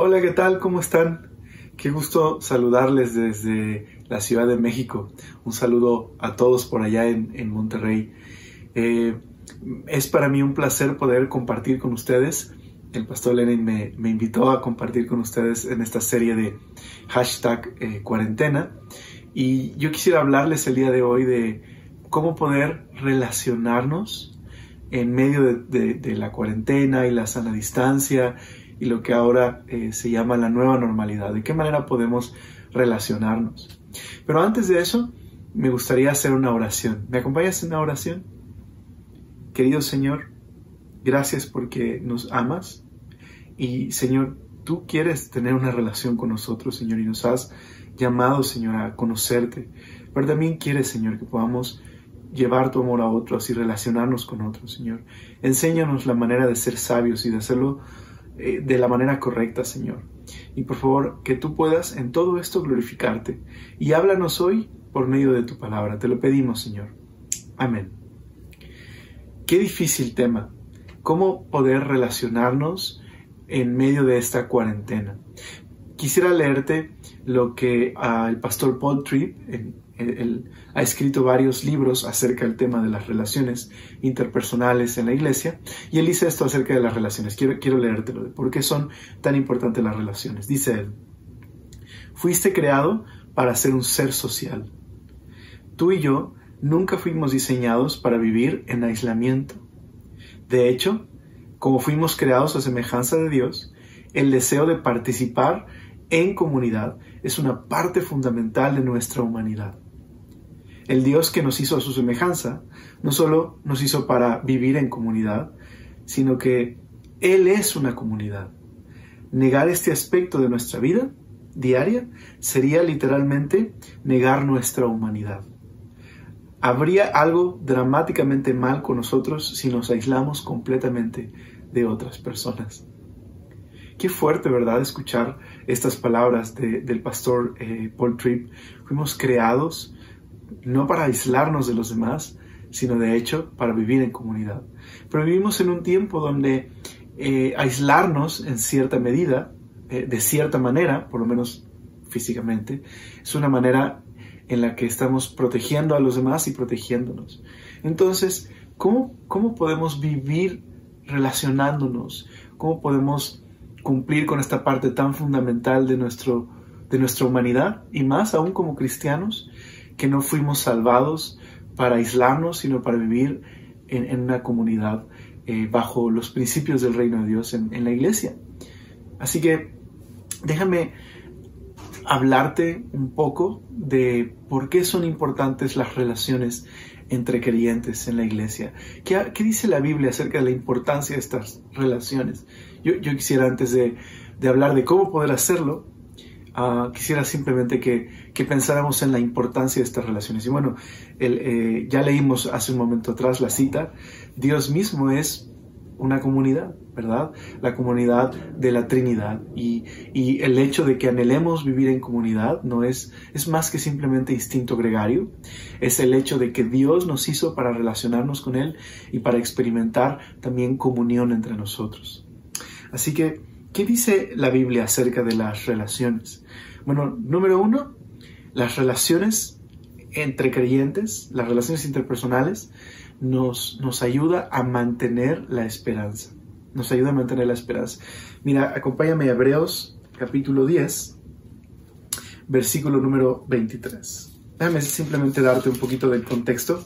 Hola, ¿qué tal? ¿Cómo están? Qué gusto saludarles desde la Ciudad de México. Un saludo a todos por allá en, Monterrey. Eh, es para mí un placer poder compartir con ustedes. El pastor Lenin me, invitó a compartir con ustedes en esta serie de hashtag eh, cuarentena. Y yo quisiera hablarles el día de hoy de cómo poder relacionarnos en medio de la cuarentena y la sana distancia y lo que ahora eh, se llama la nueva normalidad, de qué manera podemos relacionarnos. Pero antes de eso, me gustaría hacer una oración. ¿Me acompañas en una oración? Querido Señor, gracias porque nos amas y Señor, tú quieres tener una relación con nosotros, Señor, y nos has llamado, Señor, a conocerte. Pero también quieres, Señor, que podamos llevar tu amor a otros y relacionarnos con otros, Señor. Enséñanos la manera de ser sabios y de hacerlo eh, de la manera correcta, Señor. Y por favor, que tú puedas en todo esto glorificarte. Y háblanos hoy por medio de tu palabra. Te lo pedimos, Señor. Amén. Qué difícil tema. ¿Cómo poder relacionarnos en medio de esta cuarentena? Quisiera leerte lo que el pastor Paul Tripp él, ha escrito varios libros acerca del tema de las relaciones interpersonales en la iglesia y él dice esto acerca de las relaciones. Quiero, quiero leértelo de por qué son tan importantes las relaciones. Dice él, fuiste creado para ser un ser social. Tú y yo nunca fuimos diseñados para vivir en aislamiento. De hecho, como fuimos creados a semejanza de Dios, el deseo de participar en comunidad es una parte fundamental de nuestra humanidad. El Dios que nos hizo a su semejanza no solo nos hizo para vivir en comunidad, sino que Él es una comunidad. Negar este aspecto de nuestra vida diaria sería literalmente negar nuestra humanidad. Habría algo dramáticamente mal con nosotros si nos aislamos completamente de otras personas. Qué fuerte, ¿verdad?, escuchar estas palabras del pastor eh, Paul Tripp. Fuimos creados no para aislarnos de los demás, sino de hecho para vivir en comunidad. Pero vivimos en un tiempo donde eh, aislarnos en cierta medida, eh, de cierta manera, por lo menos físicamente, es una manera en la que estamos protegiendo a los demás y protegiéndonos. Entonces, ¿cómo, cómo podemos vivir relacionándonos? ¿Cómo podemos cumplir con esta parte tan fundamental de, nuestro, de nuestra humanidad y más aún como cristianos? Que no fuimos salvados para aislarnos, sino para vivir en, una comunidad eh, bajo los principios del reino de Dios en, la iglesia. Así que déjame hablarte un poco de por qué son importantes las relaciones entre creyentes en la iglesia. ¿Qué, dice la Biblia acerca de la importancia de estas relaciones? Yo, quisiera antes de, de, hablar de cómo poder hacerlo, Ah, quisiera simplemente que, pensáramos en la importancia de estas relaciones. Y bueno, eh, ya leímos hace un momento atrás la cita, Dios mismo es una comunidad, ¿verdad? La comunidad de la Trinidad. Y, y, el hecho de que anhelemos vivir en comunidad no es, es más que simplemente instinto gregario, es el hecho de que Dios nos hizo para relacionarnos con Él y para experimentar también comunión entre nosotros. Así que ¿Qué dice la Biblia acerca de las relaciones? Bueno, número uno, las relaciones entre creyentes, las relaciones interpersonales, nos, nos ayuda a mantener la esperanza. Nos ayuda a mantener la esperanza. Mira, acompáñame a Hebreos capítulo 10, versículo número 23. Déjame simplemente darte un poquito del contexto.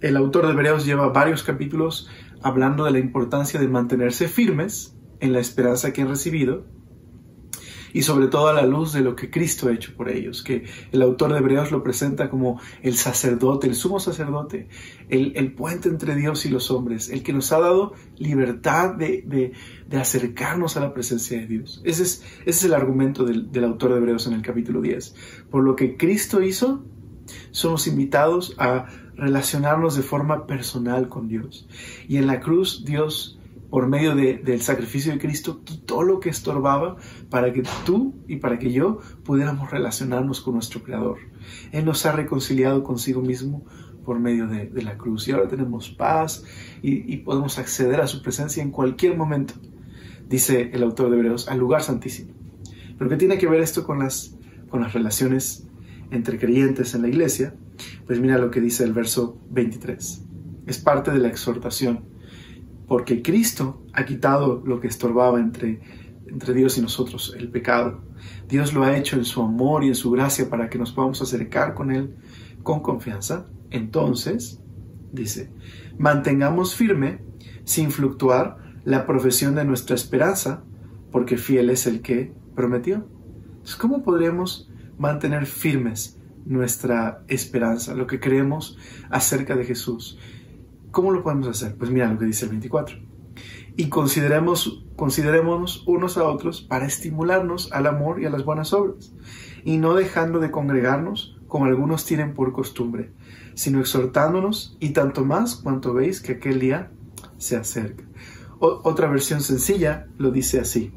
El autor de Hebreos lleva varios capítulos hablando de la importancia de mantenerse firmes en la esperanza que han recibido y sobre todo a la luz de lo que Cristo ha hecho por ellos, que el autor de Hebreos lo presenta como el sacerdote, el sumo sacerdote, el, puente entre Dios y los hombres, el que nos ha dado libertad de, acercarnos a la presencia de Dios. Ese es, ese es el argumento del, del autor de Hebreos en el capítulo 10. Por lo que Cristo hizo, somos invitados a relacionarnos de forma personal con Dios. Y en la cruz Dios por medio del sacrificio de Cristo, quitó lo que estorbaba para que tú y para que yo pudiéramos relacionarnos con nuestro Creador. Él nos ha reconciliado consigo mismo por medio de, la cruz y ahora tenemos paz y, podemos acceder a su presencia en cualquier momento. dice el autor de Hebreos, al lugar santísimo. Pero ¿qué tiene que ver esto con las, con las relaciones entre creyentes en la iglesia? Pues mira lo que dice el verso 23. Es parte de la exhortación. Porque Cristo ha quitado lo que estorbaba entre, entre Dios y nosotros, el pecado. Dios lo ha hecho en su amor y en su gracia para que nos podamos acercar con Él con confianza. Entonces, dice, mantengamos firme, sin fluctuar, la profesión de nuestra esperanza, porque fiel es el que prometió. Entonces, ¿cómo podremos mantener firmes nuestra esperanza, lo que creemos acerca de Jesús? ¿Cómo lo podemos hacer? Pues mira lo que dice el 24. Y consideremos, considerémonos unos a otros para estimularnos al amor y a las buenas obras, y no dejando de congregarnos como algunos tienen por costumbre, sino exhortándonos y tanto más cuanto veis que aquel día se acerca. otra versión sencilla lo dice así.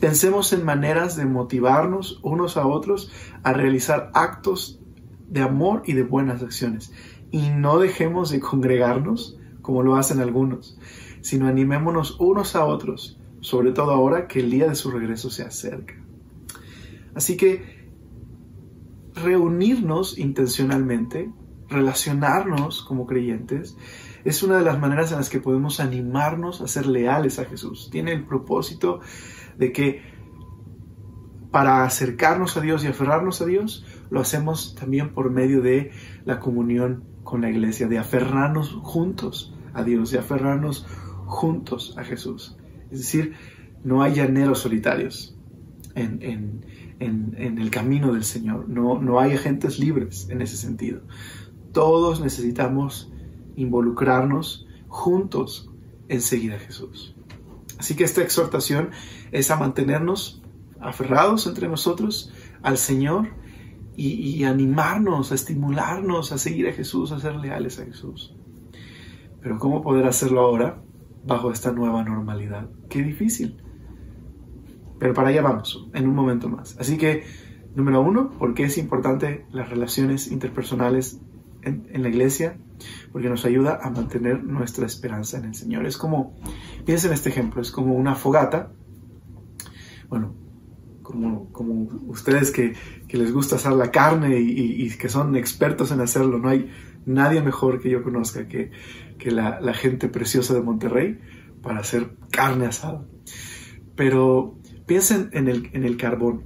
Pensemos en maneras de motivarnos unos a otros a realizar actos de amor y de buenas acciones. Y no dejemos de congregarnos como lo hacen algunos, sino animémonos unos a otros, sobre todo ahora que el día de su regreso se acerca. Así que reunirnos intencionalmente, relacionarnos como creyentes, es una de las maneras en las que podemos animarnos a ser leales a Jesús. Tiene el propósito de que para acercarnos a Dios y aferrarnos a Dios, lo hacemos también por medio de la comunión con la iglesia, de aferrarnos juntos a Dios, de aferrarnos juntos a Jesús. Es decir, no hay llaneros solitarios en, el camino del Señor, no, no hay agentes libres en ese sentido. Todos necesitamos involucrarnos juntos en seguir a Jesús. Así que esta exhortación es a mantenernos aferrados entre nosotros al Señor y, animarnos, a estimularnos a seguir a Jesús, a ser leales a Jesús. Pero ¿cómo poder hacerlo ahora bajo esta nueva normalidad? Qué difícil. Pero para allá vamos, en un momento más. Así que, número uno, ¿por qué es importante las relaciones interpersonales en, la iglesia? Porque nos ayuda a mantener nuestra esperanza en el Señor. Es como, piensen en este ejemplo, es como una fogata. Bueno, como, como ustedes que, les gusta asar la carne y, que son expertos en hacerlo, no hay nadie mejor que yo conozca que, la, gente preciosa de Monterrey para hacer carne asada. Pero piensen en el, en el carbón.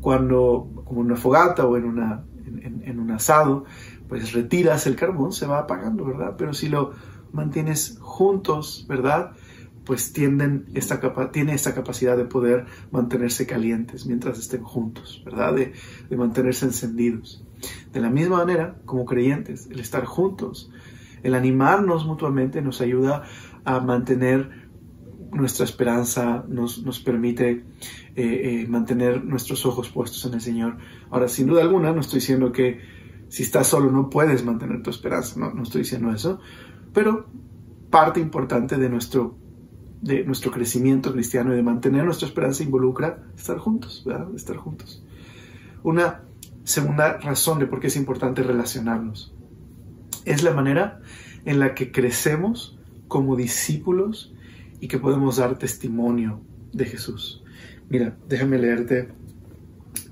Cuando, como en una fogata o en, una, en un asado, pues retiras el carbón, se va apagando, ¿verdad? Pero si lo mantienes juntos, ¿verdad? Pues tienden esta tiene esta capacidad de poder mantenerse calientes mientras estén juntos, ¿verdad? De, de, mantenerse encendidos. De la misma manera, como creyentes, el estar juntos, el animarnos mutuamente nos ayuda a mantener nuestra esperanza, nos, nos permite eh, eh, mantener nuestros ojos puestos en el Señor. Ahora, sin duda alguna, no estoy diciendo que si estás solo no puedes mantener tu esperanza, no, no estoy diciendo eso, pero parte importante de nuestro de nuestro crecimiento cristiano y de mantener nuestra esperanza involucra estar juntos. Estar juntos. Una segunda razón de por qué es importante relacionarnos es la manera en la que crecemos como discípulos y que podemos dar testimonio de Jesús. Mira, déjame leerte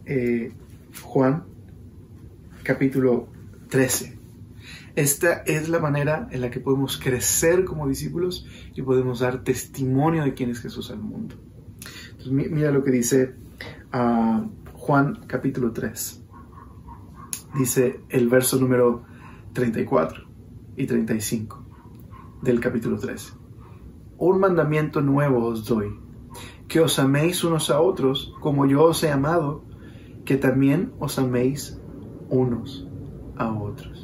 eh, Juan capítulo 13. Esta es la manera en la que podemos crecer como discípulos y podemos dar testimonio de quién es Jesús al mundo. Mira lo que dice ah, Juan capítulo 3. Dice el verso número 34 y 35 del capítulo 3. Un mandamiento nuevo os doy, que os améis unos a otros como yo os he amado, que también os améis unos a otros.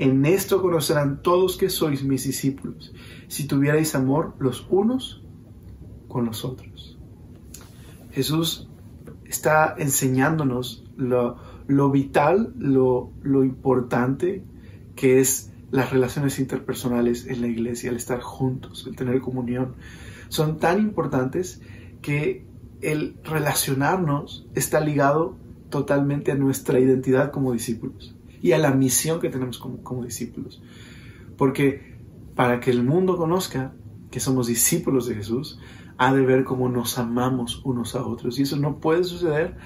En esto conocerán todos que sois mis discípulos, si tuvierais amor los unos con los otros. Jesús está enseñándonos lo, vital, lo, lo importante que es las relaciones interpersonales en la iglesia, el estar juntos, el tener comunión. Son tan importantes que el relacionarnos está ligado totalmente a nuestra identidad como discípulos y a la misión que tenemos como, discípulos. Porque para que el mundo conozca que somos discípulos de Jesús, ha de ver cómo nos amamos unos a otros. Y eso no puede suceder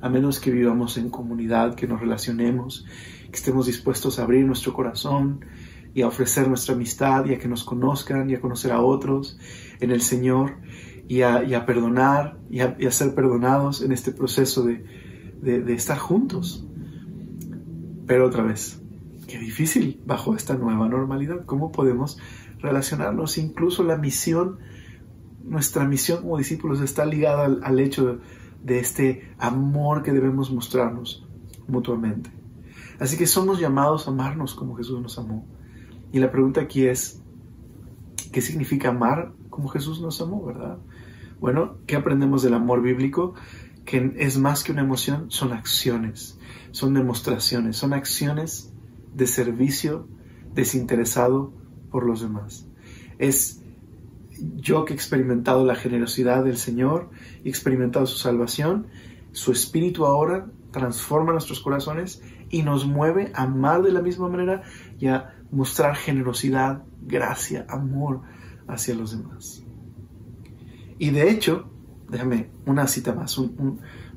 a menos que vivamos en comunidad, que nos relacionemos, que estemos dispuestos a abrir nuestro corazón y a ofrecer nuestra amistad y a que nos conozcan y a conocer a otros en el Señor y a, perdonar y a, ser perdonados en este proceso de, estar juntos. Pero otra vez, qué difícil bajo esta nueva normalidad. ¿Cómo podemos relacionarnos? Incluso la misión, nuestra misión como discípulos está ligada al, hecho de, este amor que debemos mostrarnos mutuamente. Así que somos llamados a amarnos como Jesús nos amó. Y la pregunta aquí es, ¿qué significa amar como Jesús nos amó, verdad? Bueno, ¿qué aprendemos del amor bíblico? Que es más que una emoción, son acciones, son demostraciones, son acciones de servicio desinteresado por los demás. Es yo que he experimentado la generosidad del Señor y experimentado su salvación, su espíritu ahora transforma nuestros corazones y nos mueve a amar de la misma manera y a mostrar generosidad, gracia, amor hacia los demás. Y de hecho, déjame una cita más,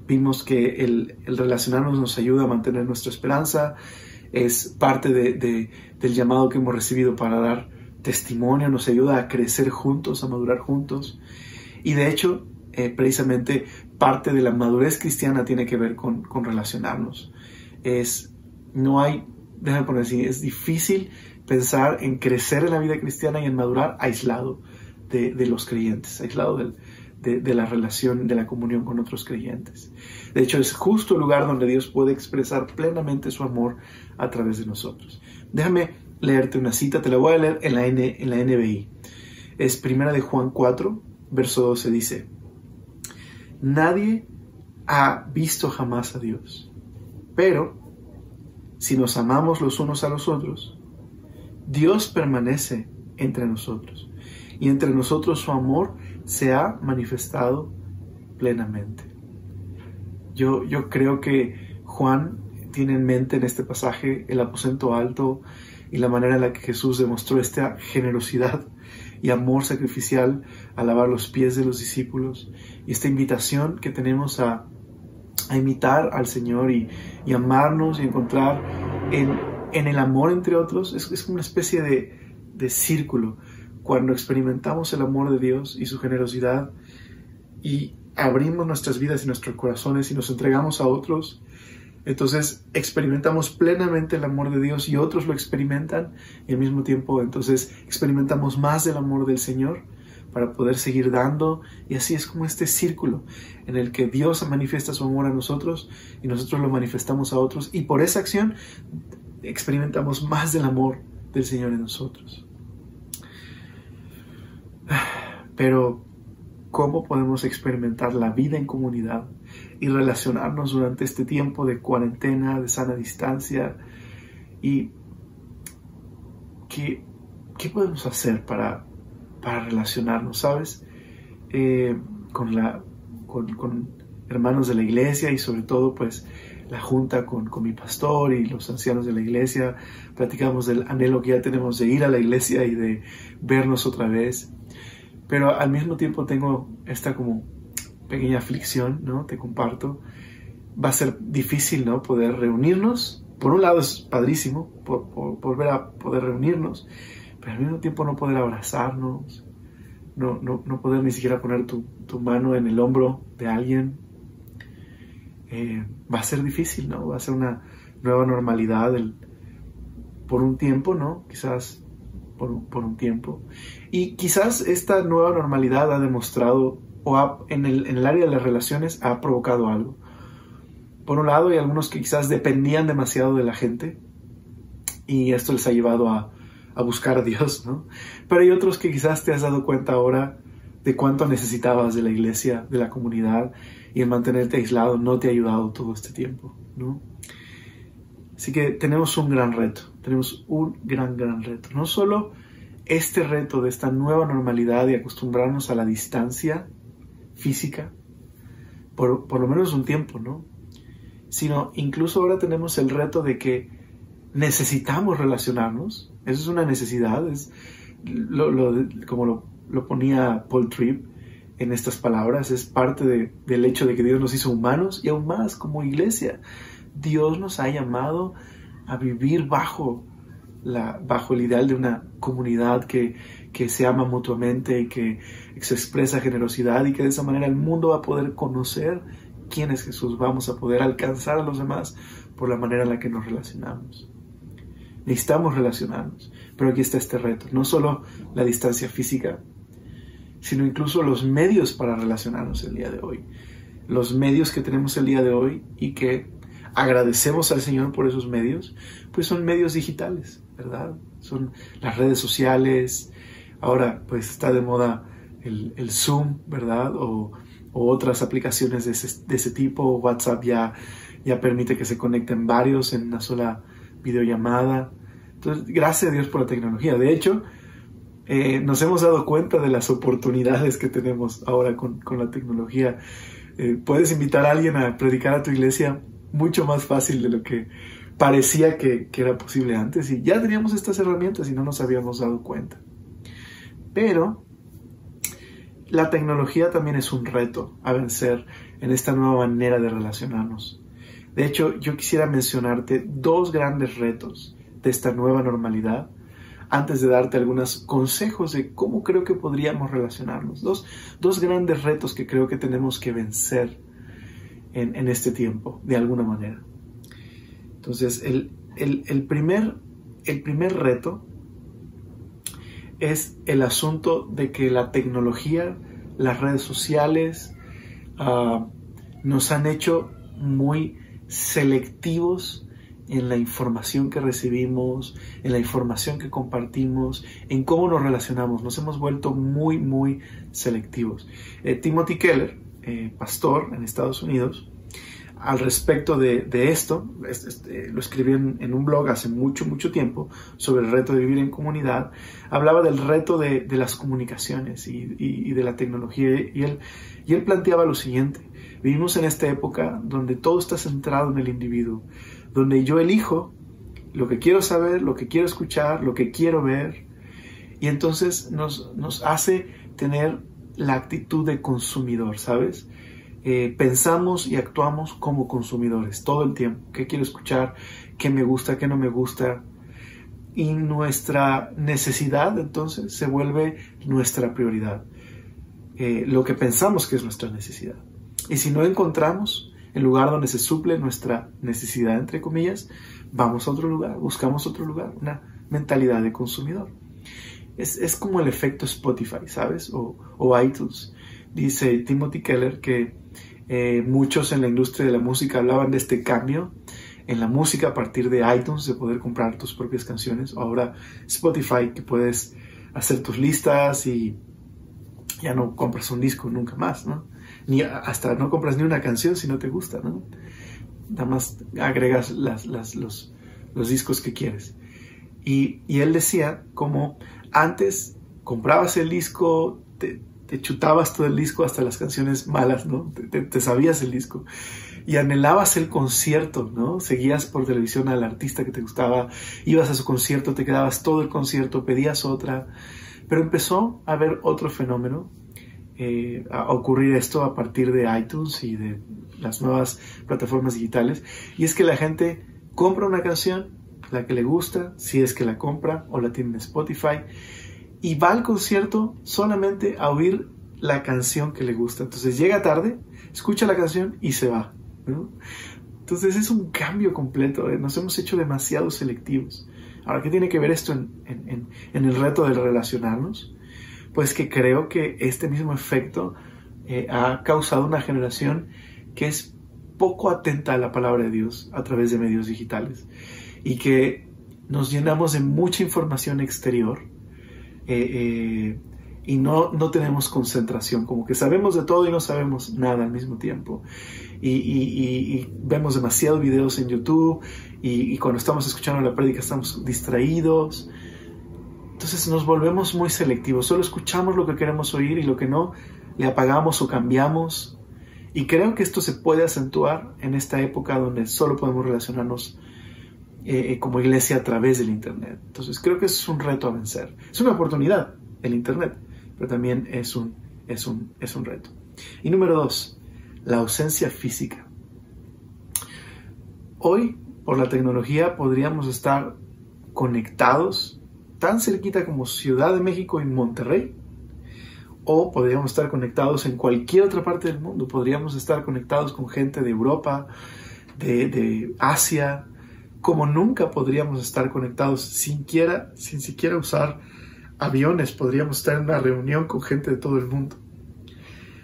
vimos que el, el relacionarnos nos ayuda a mantener nuestra esperanza, es parte de, del llamado que hemos recibido para dar testimonio, nos ayuda a crecer juntos, a madurar juntos. Y de hecho, eh, precisamente parte de la madurez cristiana tiene que ver con, relacionarnos. Es, no hay, déjame poner así, es difícil pensar en crecer en la vida cristiana y en madurar aislado de, de los creyentes, aislado del, de, la relación, de la comunión con otros creyentes. De hecho, es justo el lugar donde Dios puede expresar plenamente su amor a través de nosotros. Déjame leerte una cita, te la voy a leer en la, en la NBI. Es primera de Juan 4, verso 12, dice, Nadie ha visto jamás a Dios, pero si nos amamos los unos a los otros, Dios permanece entre nosotros y entre nosotros su amor se ha manifestado plenamente. Yo, yo creo que Juan tiene en mente en este pasaje el aposento alto y la manera en la que Jesús demostró esta generosidad y amor sacrificial a lavar los pies de los discípulos y esta invitación que tenemos a, imitar al Señor y, amarnos y encontrar en, el amor entre otros es, es una especie de, de círculo cuando experimentamos el amor de Dios y su generosidad y abrimos nuestras vidas y nuestros corazones y nos entregamos a otros, entonces experimentamos plenamente el amor de Dios y otros lo experimentan y al mismo tiempo entonces experimentamos más del amor del Señor para poder seguir dando y así es como este círculo en el que Dios manifiesta su amor a nosotros y nosotros lo manifestamos a otros y por esa acción experimentamos más del amor del Señor en nosotros. Pero, ¿cómo podemos experimentar la vida en comunidad y relacionarnos durante este tiempo de cuarentena, de sana distancia? ¿Y qué, podemos hacer para, para relacionarnos, sabes? Eh, con, la, con, hermanos de la iglesia y sobre todo, pues, la junta con, con, mi pastor y los ancianos de la iglesia, platicamos del anhelo que ya tenemos de ir a la iglesia y de vernos otra vez. Pero al mismo tiempo tengo esta como pequeña aflicción, ¿no? Te comparto. Va a ser difícil, ¿no? Poder reunirnos. Por un lado es padrísimo por, volver a poder reunirnos, pero al mismo tiempo no poder abrazarnos, no, no, no poder ni siquiera poner tu, tu, mano en el hombro de alguien. Eh, va a ser difícil, ¿no? Va a ser una nueva normalidad por un tiempo, ¿no? Quizás por, un tiempo. Y quizás esta nueva normalidad ha demostrado, o el, en el área de las relaciones, ha provocado algo. Por un lado, hay algunos que quizás dependían demasiado de la gente y esto les ha llevado a, a buscar a Dios, ¿no? Pero hay otros que quizás te has dado cuenta ahora de cuánto necesitabas de la iglesia, de la comunidad, y el mantenerte aislado no te ha ayudado todo este tiempo, ¿no? Así que tenemos un gran reto, tenemos un gran, gran reto. No solo este reto de esta nueva normalidad y acostumbrarnos a la distancia física, por, lo menos un tiempo, ¿no? Sino incluso ahora tenemos el reto de que necesitamos relacionarnos. Eso es una necesidad, es como lo, ponía Paul Tripp, en estas palabras, es parte del hecho de que Dios nos hizo humanos y aún más como iglesia. Dios nos ha llamado a vivir bajo, el ideal de una comunidad que, que se ama mutuamente y que se expresa generosidad y que de esa manera el mundo va a poder conocer quién es Jesús, vamos a poder alcanzar a los demás por la manera en la que nos relacionamos. Necesitamos relacionarnos, pero aquí está este reto, no solo la distancia física, sino incluso los medios para relacionarnos el día de hoy. Los medios que tenemos el día de hoy y que agradecemos al Señor por esos medios, pues son medios digitales, ¿verdad? Son las redes sociales, ahora pues está de moda el, Zoom, ¿verdad? O, otras aplicaciones de ese, tipo, WhatsApp ya, ya permite que se conecten varios en una sola videollamada. Entonces, gracias a Dios por la tecnología. De hecho, eh, nos hemos dado cuenta de las oportunidades que tenemos ahora con, la tecnología. Eh, puedes invitar a alguien a predicar a tu iglesia mucho más fácil de lo que parecía que, que, era posible antes y ya teníamos estas herramientas y no nos habíamos dado cuenta. Pero la tecnología también es un reto a vencer en esta nueva manera de relacionarnos. De hecho, yo quisiera mencionarte dos grandes retos de esta nueva normalidad antes de darte algunos consejos de cómo creo que podríamos relacionarnos. Dos, dos grandes retos que creo que tenemos que vencer en, este tiempo, de alguna manera. Entonces, el, primer, el primer reto es el asunto de que la tecnología, las redes sociales, ah, nos han hecho muy selectivos en la información que recibimos, en la información que compartimos, en cómo nos relacionamos. Nos hemos vuelto muy, muy selectivos. Eh, Timothy Keller, eh, pastor en Estados Unidos, al respecto de, esto, este, lo escribió en, un blog hace mucho, mucho tiempo sobre el reto de vivir en comunidad, hablaba del reto de, las comunicaciones y, de la tecnología y él planteaba lo siguiente, vivimos en esta época donde todo está centrado en el individuo, donde yo elijo lo que quiero saber, lo que quiero escuchar, lo que quiero ver, y entonces nos, nos hace tener la actitud de consumidor, ¿sabes? Eh, pensamos y actuamos como consumidores todo el tiempo. ¿Qué quiero escuchar? ¿Qué me gusta? ¿Qué no me gusta? Y nuestra necesidad entonces se vuelve nuestra prioridad. Eh, lo que pensamos que es nuestra necesidad. Y si no encontramos el lugar donde se suple nuestra necesidad, entre comillas, vamos a otro lugar, buscamos otro lugar, una mentalidad de consumidor. Es, como el efecto Spotify, ¿sabes? O, iTunes. Dice Timothy Keller que eh, muchos en la industria de la música hablaban de este cambio en la música a partir de iTunes, de poder comprar tus propias canciones. Ahora Spotify, que puedes hacer tus listas y ya no compras un disco nunca más, ¿no? Ni hasta no compras ni una canción si no te gusta, ¿no? Nada más agregas las, los, discos que quieres. Y, él decía como antes comprabas el disco, te, chutabas todo el disco hasta las canciones malas, ¿no? Te, sabías el disco. Y anhelabas el concierto, ¿no? Seguías por televisión al artista que te gustaba, ibas a su concierto, te quedabas todo el concierto, pedías otra. Pero empezó a haber otro fenómeno eh, a ocurrir esto a partir de iTunes y de las nuevas plataformas digitales. Y es que la gente compra una canción, la que le gusta, si es que la compra o la tiene en Spotify, y va al concierto solamente a oír la canción que le gusta. Entonces llega tarde, escucha la canción y se va. Entonces es un cambio completo. ¿eh? Nos hemos hecho demasiado selectivos. Ahora, ¿qué tiene que ver esto en, en el reto de relacionarnos? Pues que creo que este mismo efecto eh, ha causado una generación que es poco atenta a la palabra de Dios a través de medios digitales y que nos llenamos de mucha información exterior eh, eh, y no, no tenemos concentración, como que sabemos de todo y no sabemos nada al mismo tiempo. Y, vemos demasiados videos en YouTube y, y, cuando estamos escuchando la prédica estamos distraídos entonces nos volvemos muy selectivos, solo escuchamos lo que queremos oír y lo que no le apagamos o cambiamos. Y creo que esto se puede acentuar en esta época donde solo podemos relacionarnos eh, eh, como iglesia a través del Internet. Entonces creo que es un reto a vencer. Es una oportunidad, el Internet, pero también es un es un, es un reto. Y número dos, la ausencia física. Hoy, por la tecnología, podríamos estar conectados tan cerquita como Ciudad de México y Monterrey, o podríamos estar conectados en cualquier otra parte del mundo. Podríamos estar conectados con gente de Europa, de, Asia, como nunca podríamos estar conectados sin, quiera, sin siquiera usar aviones. Podríamos estar en una reunión con gente de todo el mundo.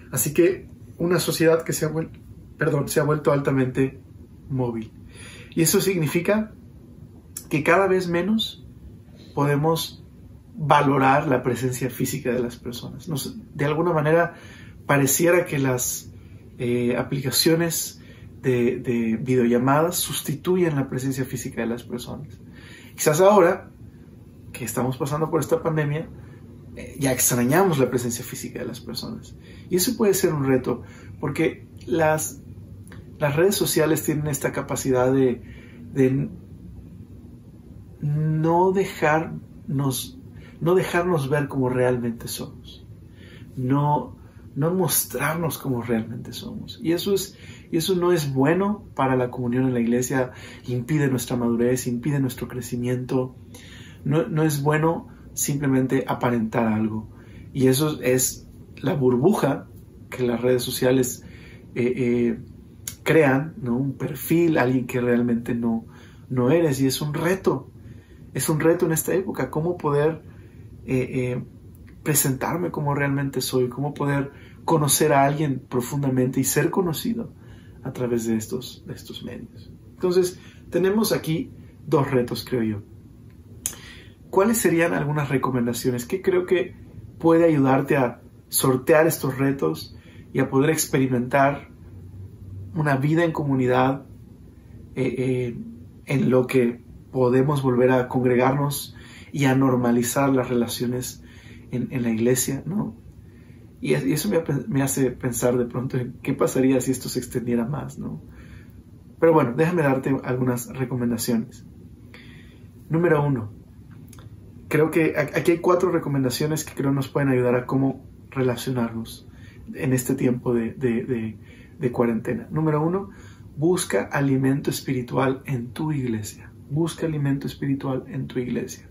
Así que una sociedad que se ha, perdón, se ha vuelto altamente móvil. Y eso significa que cada vez menos podemos valorar la presencia física de las personas. de alguna manera pareciera que las eh, aplicaciones de, videollamadas sustituyen la presencia física de las personas. Quizás ahora que estamos pasando por esta pandemia, eh, ya extrañamos la presencia física de las personas. Y eso puede ser un reto, porque las, las redes sociales tienen esta capacidad de, de no dejarnos no dejarnos ver como realmente somos, no, no mostrarnos como realmente somos. Y eso, es, y eso no es bueno para la comunión en la iglesia, impide nuestra madurez, impide nuestro crecimiento, no, no es bueno simplemente aparentar algo. Y eso es la burbuja que las redes sociales eh, eh, crean, ¿no? un perfil, alguien que realmente no, no eres. Y es un reto, es un reto en esta época, cómo poder eh, eh, presentarme como realmente soy, cómo poder conocer a alguien profundamente y ser conocido a través de estos, de estos medios. Entonces, tenemos aquí dos retos, creo yo. ¿Cuáles serían algunas recomendaciones que creo que puede ayudarte a sortear estos retos y a poder experimentar una vida en comunidad eh, en lo que podemos volver a congregarnos y a normalizar las relaciones en, la iglesia, ¿no? Y, eso me, hace pensar de pronto en qué pasaría si esto se extendiera más, ¿no? Pero bueno, déjame darte algunas recomendaciones. Número uno, creo que aquí hay cuatro recomendaciones que creo nos pueden ayudar a cómo relacionarnos en este tiempo de, de cuarentena. Número uno, busca alimento espiritual en tu iglesia. Busca alimento espiritual en tu iglesia.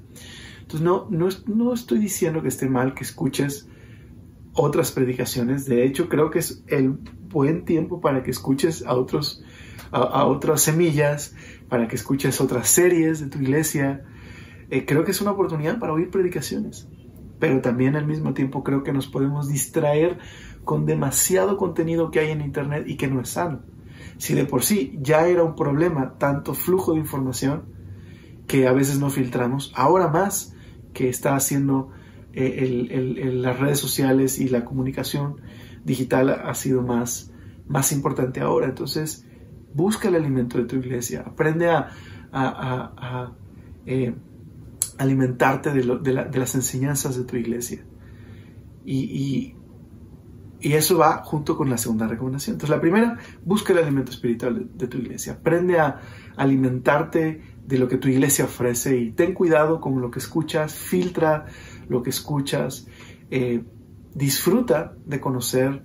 Entonces, no, no, estoy diciendo que esté mal que escuches otras predicaciones. De hecho, creo que es el buen tiempo para que escuches a, otros, a, otras semillas, para que escuches otras series de tu iglesia. Eh, creo que es una oportunidad para oír predicaciones. Pero también al mismo tiempo creo que nos podemos distraer con demasiado contenido que hay en Internet y que no es sano. Si de por sí ya era un problema tanto flujo de información que a veces no filtramos, ahora más que está haciendo eh, las redes sociales y la comunicación digital ha sido más, más importante ahora. Entonces, busca el alimento de tu iglesia, aprende a, eh, alimentarte de, las enseñanzas de tu iglesia. Y, eso va junto con la segunda recomendación. Entonces, la primera, busca el alimento espiritual de tu iglesia, aprende a alimentarte de lo que tu iglesia ofrece y ten cuidado con lo que escuchas, filtra lo que escuchas, eh, disfruta de conocer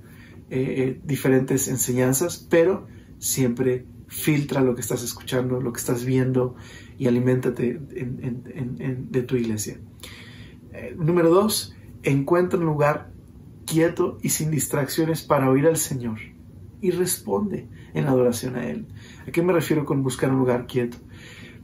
eh, eh, diferentes enseñanzas, pero siempre filtra lo que estás escuchando, lo que estás viendo y aliméntate de tu iglesia. número dos, encuentra un lugar quieto y sin distracciones para oír al Señor y responde en adoración a Él. ¿A qué me refiero con buscar un lugar quieto?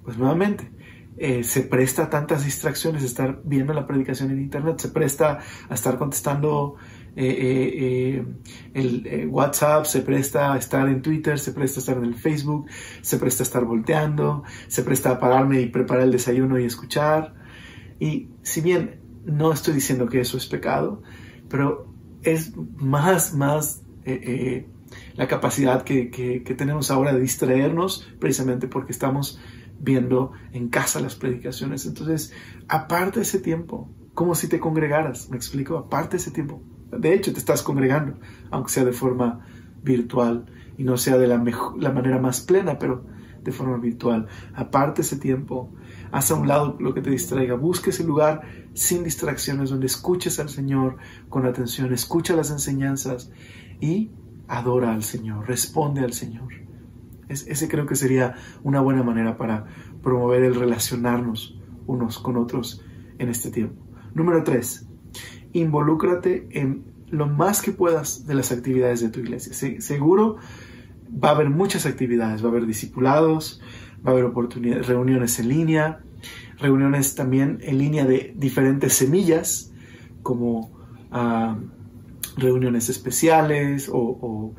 pues nuevamente, eh, se presta a tantas distracciones, estar viendo la predicación en internet, se presta a estar contestando eh, eh, el WhatsApp, se presta a estar en Twitter, se presta a estar en el Facebook, se presta a estar volteando, se presta a pararme y preparar el desayuno y escuchar. Y si bien no estoy diciendo que eso es pecado, pero es más, más la capacidad que, que tenemos ahora de distraernos precisamente porque estamos viendo en casa las predicaciones. Entonces, aparte ese tiempo, como si te congregaras, me explico, aparte ese tiempo. De hecho, te estás congregando, aunque sea de forma virtual y no sea de la, la manera más plena, pero de forma virtual. Aparte ese tiempo, haz a un lado lo que te distraiga, busque ese lugar sin distracciones donde escuches al Señor con atención, escucha las enseñanzas y adora al Señor, responde al Señor. ese creo que sería una buena manera para promover el relacionarnos unos con otros en este tiempo. Número tres, involúcrate en lo más que puedas de las actividades de tu iglesia. seguro va a haber muchas actividades, va a haber discipulados, va a haber oportunidades, reuniones en línea, reuniones también en línea de diferentes semillas, como ah, reuniones especiales o,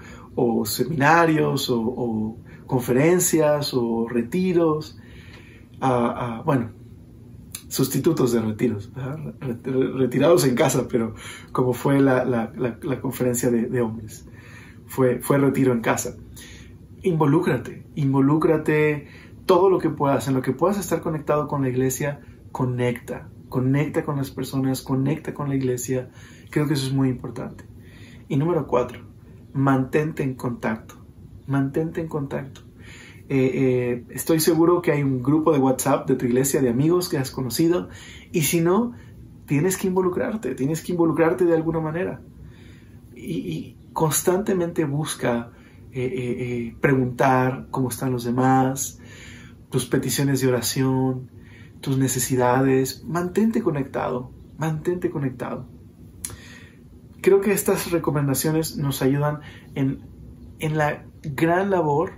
seminarios o, conferencias o retiros. Bueno, sustitutos de retiros, retirados en casa, pero como fue la, conferencia de, hombres, fue, fue retiro en casa. Involúcrate, involúcrate todo lo que puedas, en lo que puedas estar conectado con la iglesia, conecta, conecta con las personas, conecta con la iglesia. Creo que eso es muy importante. Y número cuatro, mantente en contacto, mantente en contacto. Eh, eh, estoy seguro que hay un grupo de WhatsApp de tu iglesia, de amigos que has conocido, y si no, tienes que involucrarte, tienes que involucrarte de alguna manera. Y, constantemente busca eh, preguntar cómo están los demás, tus peticiones de oración, tus necesidades. Mantente conectado, mantente conectado. Creo que estas recomendaciones nos ayudan en, en la gran labor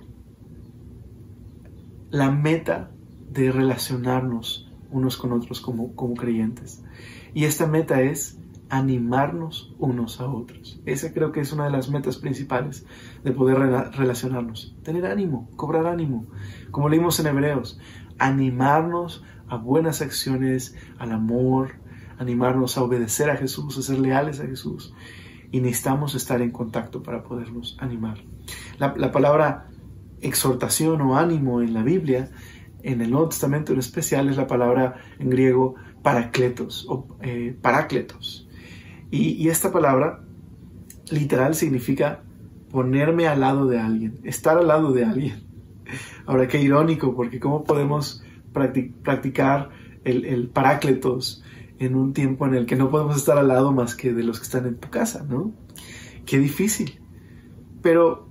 la meta de relacionarnos unos con otros como, como creyentes. Y esta meta es animarnos unos a otros. Esa creo que es una de las metas principales de poder relacionarnos. Tener ánimo, cobrar ánimo. Como leímos en Hebreos, animarnos a buenas acciones, al amor, animarnos a obedecer a Jesús, a ser leales a Jesús. Y necesitamos estar en contacto para podernos animar. La, la palabra exhortación o ánimo en la Biblia, en el Nuevo Testamento en especial, es la palabra en griego paracletos o eh. Y, esta palabra literal significa ponerme al lado de alguien, estar al lado de alguien. Ahora, qué irónico, porque ¿cómo podemos practicar el, el parácletos en un tiempo en el que no podemos estar al lado más que de los que están en tu casa, ¿no? Qué difícil. Pero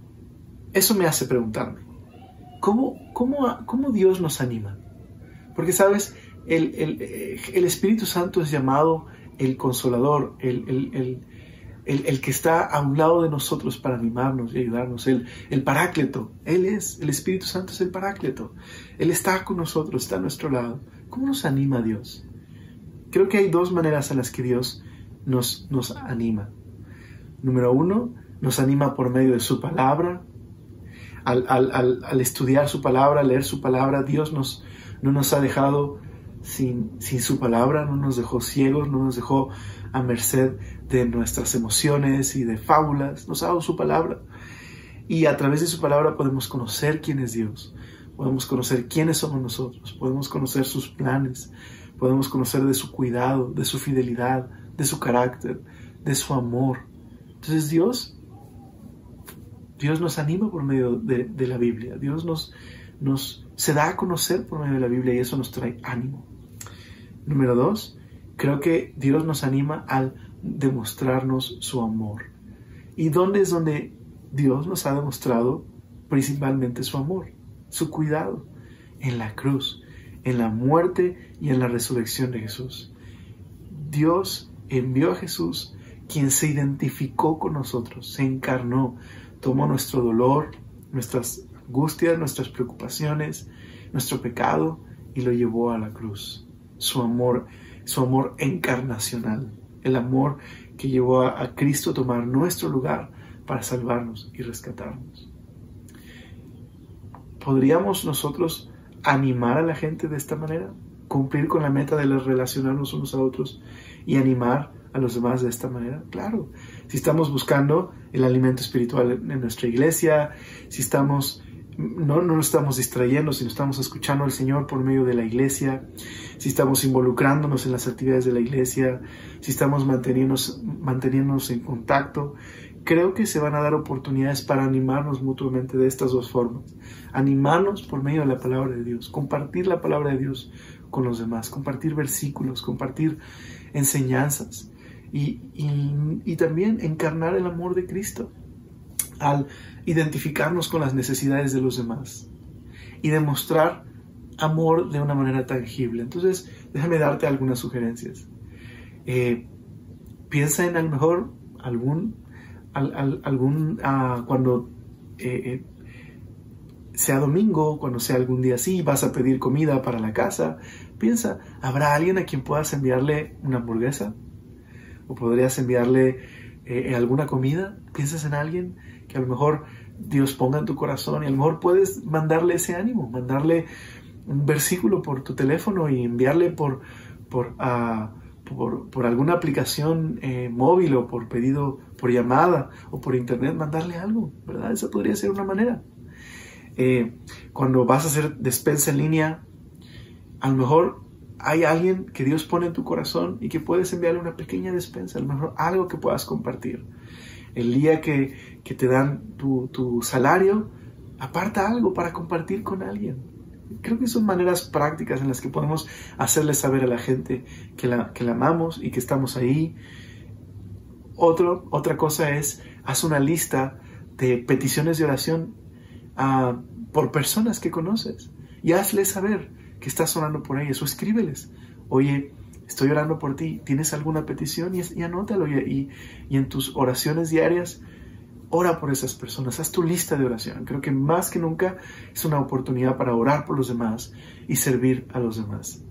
eso me hace preguntarme, ¿cómo, cómo, Dios nos anima? Porque, ¿sabes? El, Espíritu Santo es llamado el consolador, el, el, que está a un lado de nosotros para animarnos y ayudarnos, el, el parácleto. Él es, el Espíritu Santo es el parácleto. Él está con nosotros, está a nuestro lado. ¿Cómo nos anima Dios? Creo que hay dos maneras en las que Dios nos, nos anima. Número uno, nos anima por medio de su palabra, al, estudiar su palabra, leer su palabra, Dios nos, no nos ha dejado sin, sin su palabra, no nos dejó ciegos, no nos dejó a merced de nuestras emociones y de fábulas, nos ha su palabra. Y a través de su palabra podemos conocer quién es Dios, podemos conocer quiénes somos nosotros, podemos conocer sus planes, podemos conocer de su cuidado, de su fidelidad, de su carácter, de su amor. Entonces Dios Dios nos anima por medio de, la Biblia. Dios nos, nos se da a conocer por medio de la Biblia y eso nos trae ánimo. Número dos, creo que Dios nos anima al demostrarnos su amor. ¿Y dónde es donde Dios nos ha demostrado principalmente su amor, su cuidado? En la cruz, en la muerte y en la resurrección de Jesús. Dios envió a Jesús, quien se identificó con nosotros, se encarnó, tomó nuestro dolor, nuestras angustias, nuestras preocupaciones, nuestro pecado y lo llevó a la cruz. Su amor, su amor encarnacional, el amor que llevó a, Cristo a tomar nuestro lugar para salvarnos y rescatarnos. ¿Podríamos nosotros animar a la gente de esta manera? ¿Cumplir con la meta de relacionarnos unos a otros y animar a los demás de esta manera? Claro, si estamos buscando el alimento espiritual en nuestra iglesia, si estamos no, no estamos distrayendo, sino estamos escuchando al Señor por medio de la iglesia, si estamos involucrándonos en las actividades de la iglesia, si estamos manteniéndonos, manteniéndonos en contacto, creo que se van a dar oportunidades para animarnos mutuamente de estas dos formas. Animarnos por medio de la palabra de Dios, compartir la palabra de Dios con los demás, compartir versículos, compartir enseñanzas y, y también encarnar el amor de Cristo al identificarnos con las necesidades de los demás y demostrar amor de una manera tangible. Entonces, déjame darte algunas sugerencias. Eh, piensa en a lo mejor algún, algún ah, cuando eh, eh, sea domingo, cuando sea algún día así, vas a pedir comida para la casa, piensa, ¿habrá alguien a quien puedas enviarle una hamburguesa? ¿O podrías enviarle alguna comida? ¿Piensas en alguien que a lo mejor Dios ponga en tu corazón y a lo mejor puedes mandarle ese ánimo, mandarle un versículo por tu teléfono y enviarle por, por, ah, por, alguna aplicación eh, móvil o por pedido, por llamada o por internet, mandarle algo, ¿verdad? Esa podría ser una manera. Eh, cuando vas a hacer despensa en línea, a lo mejor hay alguien que Dios pone en tu corazón y que puedes enviarle una pequeña despensa, a lo mejor algo que puedas compartir. El día que, te dan tu, salario, aparta algo para compartir con alguien creo que son maneras prácticas en las que podemos hacerle saber a la gente que la, que la amamos y que estamos ahí. Otro, otra cosa es, haz una lista de peticiones de oración ah, por personas que conoces y hazles saber que estás orando por ellas o escríbeles. Oye, estoy orando por ti, ¿tienes alguna petición? Y, anótalo y, y en tus oraciones diarias Ora por esas personas, haz tu lista de oración. Creo que más que nunca es una oportunidad para orar por los demás y servir a los demás.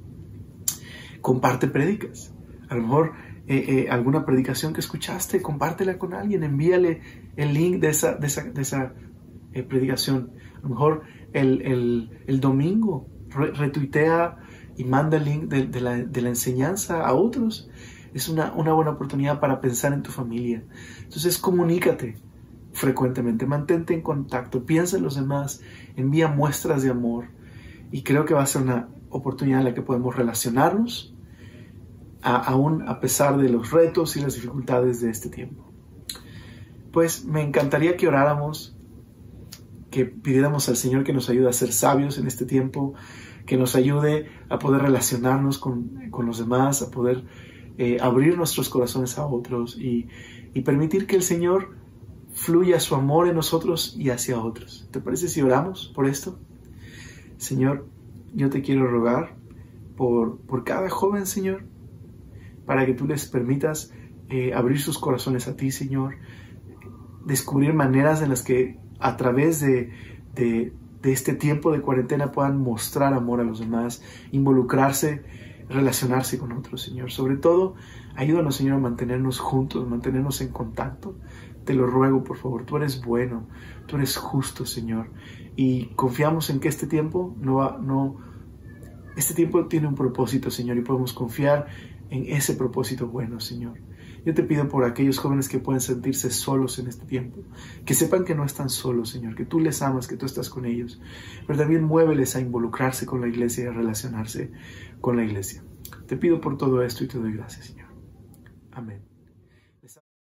Comparte prédicas. A lo mejor eh, eh, alguna predicación que escuchaste, compártela con alguien, envíale el link de esa, de esa, eh, predicación. A lo mejor el, domingo retuitea y manda el link de, la, enseñanza a otros. Es una, una buena oportunidad para pensar en tu familia. Entonces comunícate frecuentemente, mantente en contacto, piensa en los demás, envía muestras de amor y creo que va a ser una oportunidad en la que podemos relacionarnos aún a pesar de los retos y las dificultades de este tiempo. Pues me encantaría que oráramos, que pidiéramos al Señor que nos ayude a ser sabios en este tiempo, que nos ayude a poder relacionarnos con, los demás, a poder eh, abrir nuestros corazones a otros y, y permitir que el Señor fluya su amor en nosotros y hacia otros. ¿Te parece si oramos por esto? Señor, yo te quiero rogar por, por cada joven, Señor, para que tú les permitas eh, abrir sus corazones a ti, Señor, descubrir maneras en las que a través de, de este tiempo de cuarentena puedan mostrar amor a los demás, involucrarse, relacionarse con otros, Señor. Sobre todo, ayúdanos, Señor, a mantenernos juntos, mantenernos en contacto, te lo ruego, por favor, tú eres bueno, tú eres justo, Señor. Y confiamos en que este tiempo no va, no, este tiempo tiene un propósito, Señor, y podemos confiar en ese propósito bueno, Señor. Yo te pido por aquellos jóvenes que pueden sentirse solos en este tiempo, que sepan que no están solos, Señor, que tú les amas, que tú estás con ellos, pero también muéveles a involucrarse con la iglesia y a relacionarse con la iglesia. Te pido por todo esto y te doy gracias, Señor. Amén.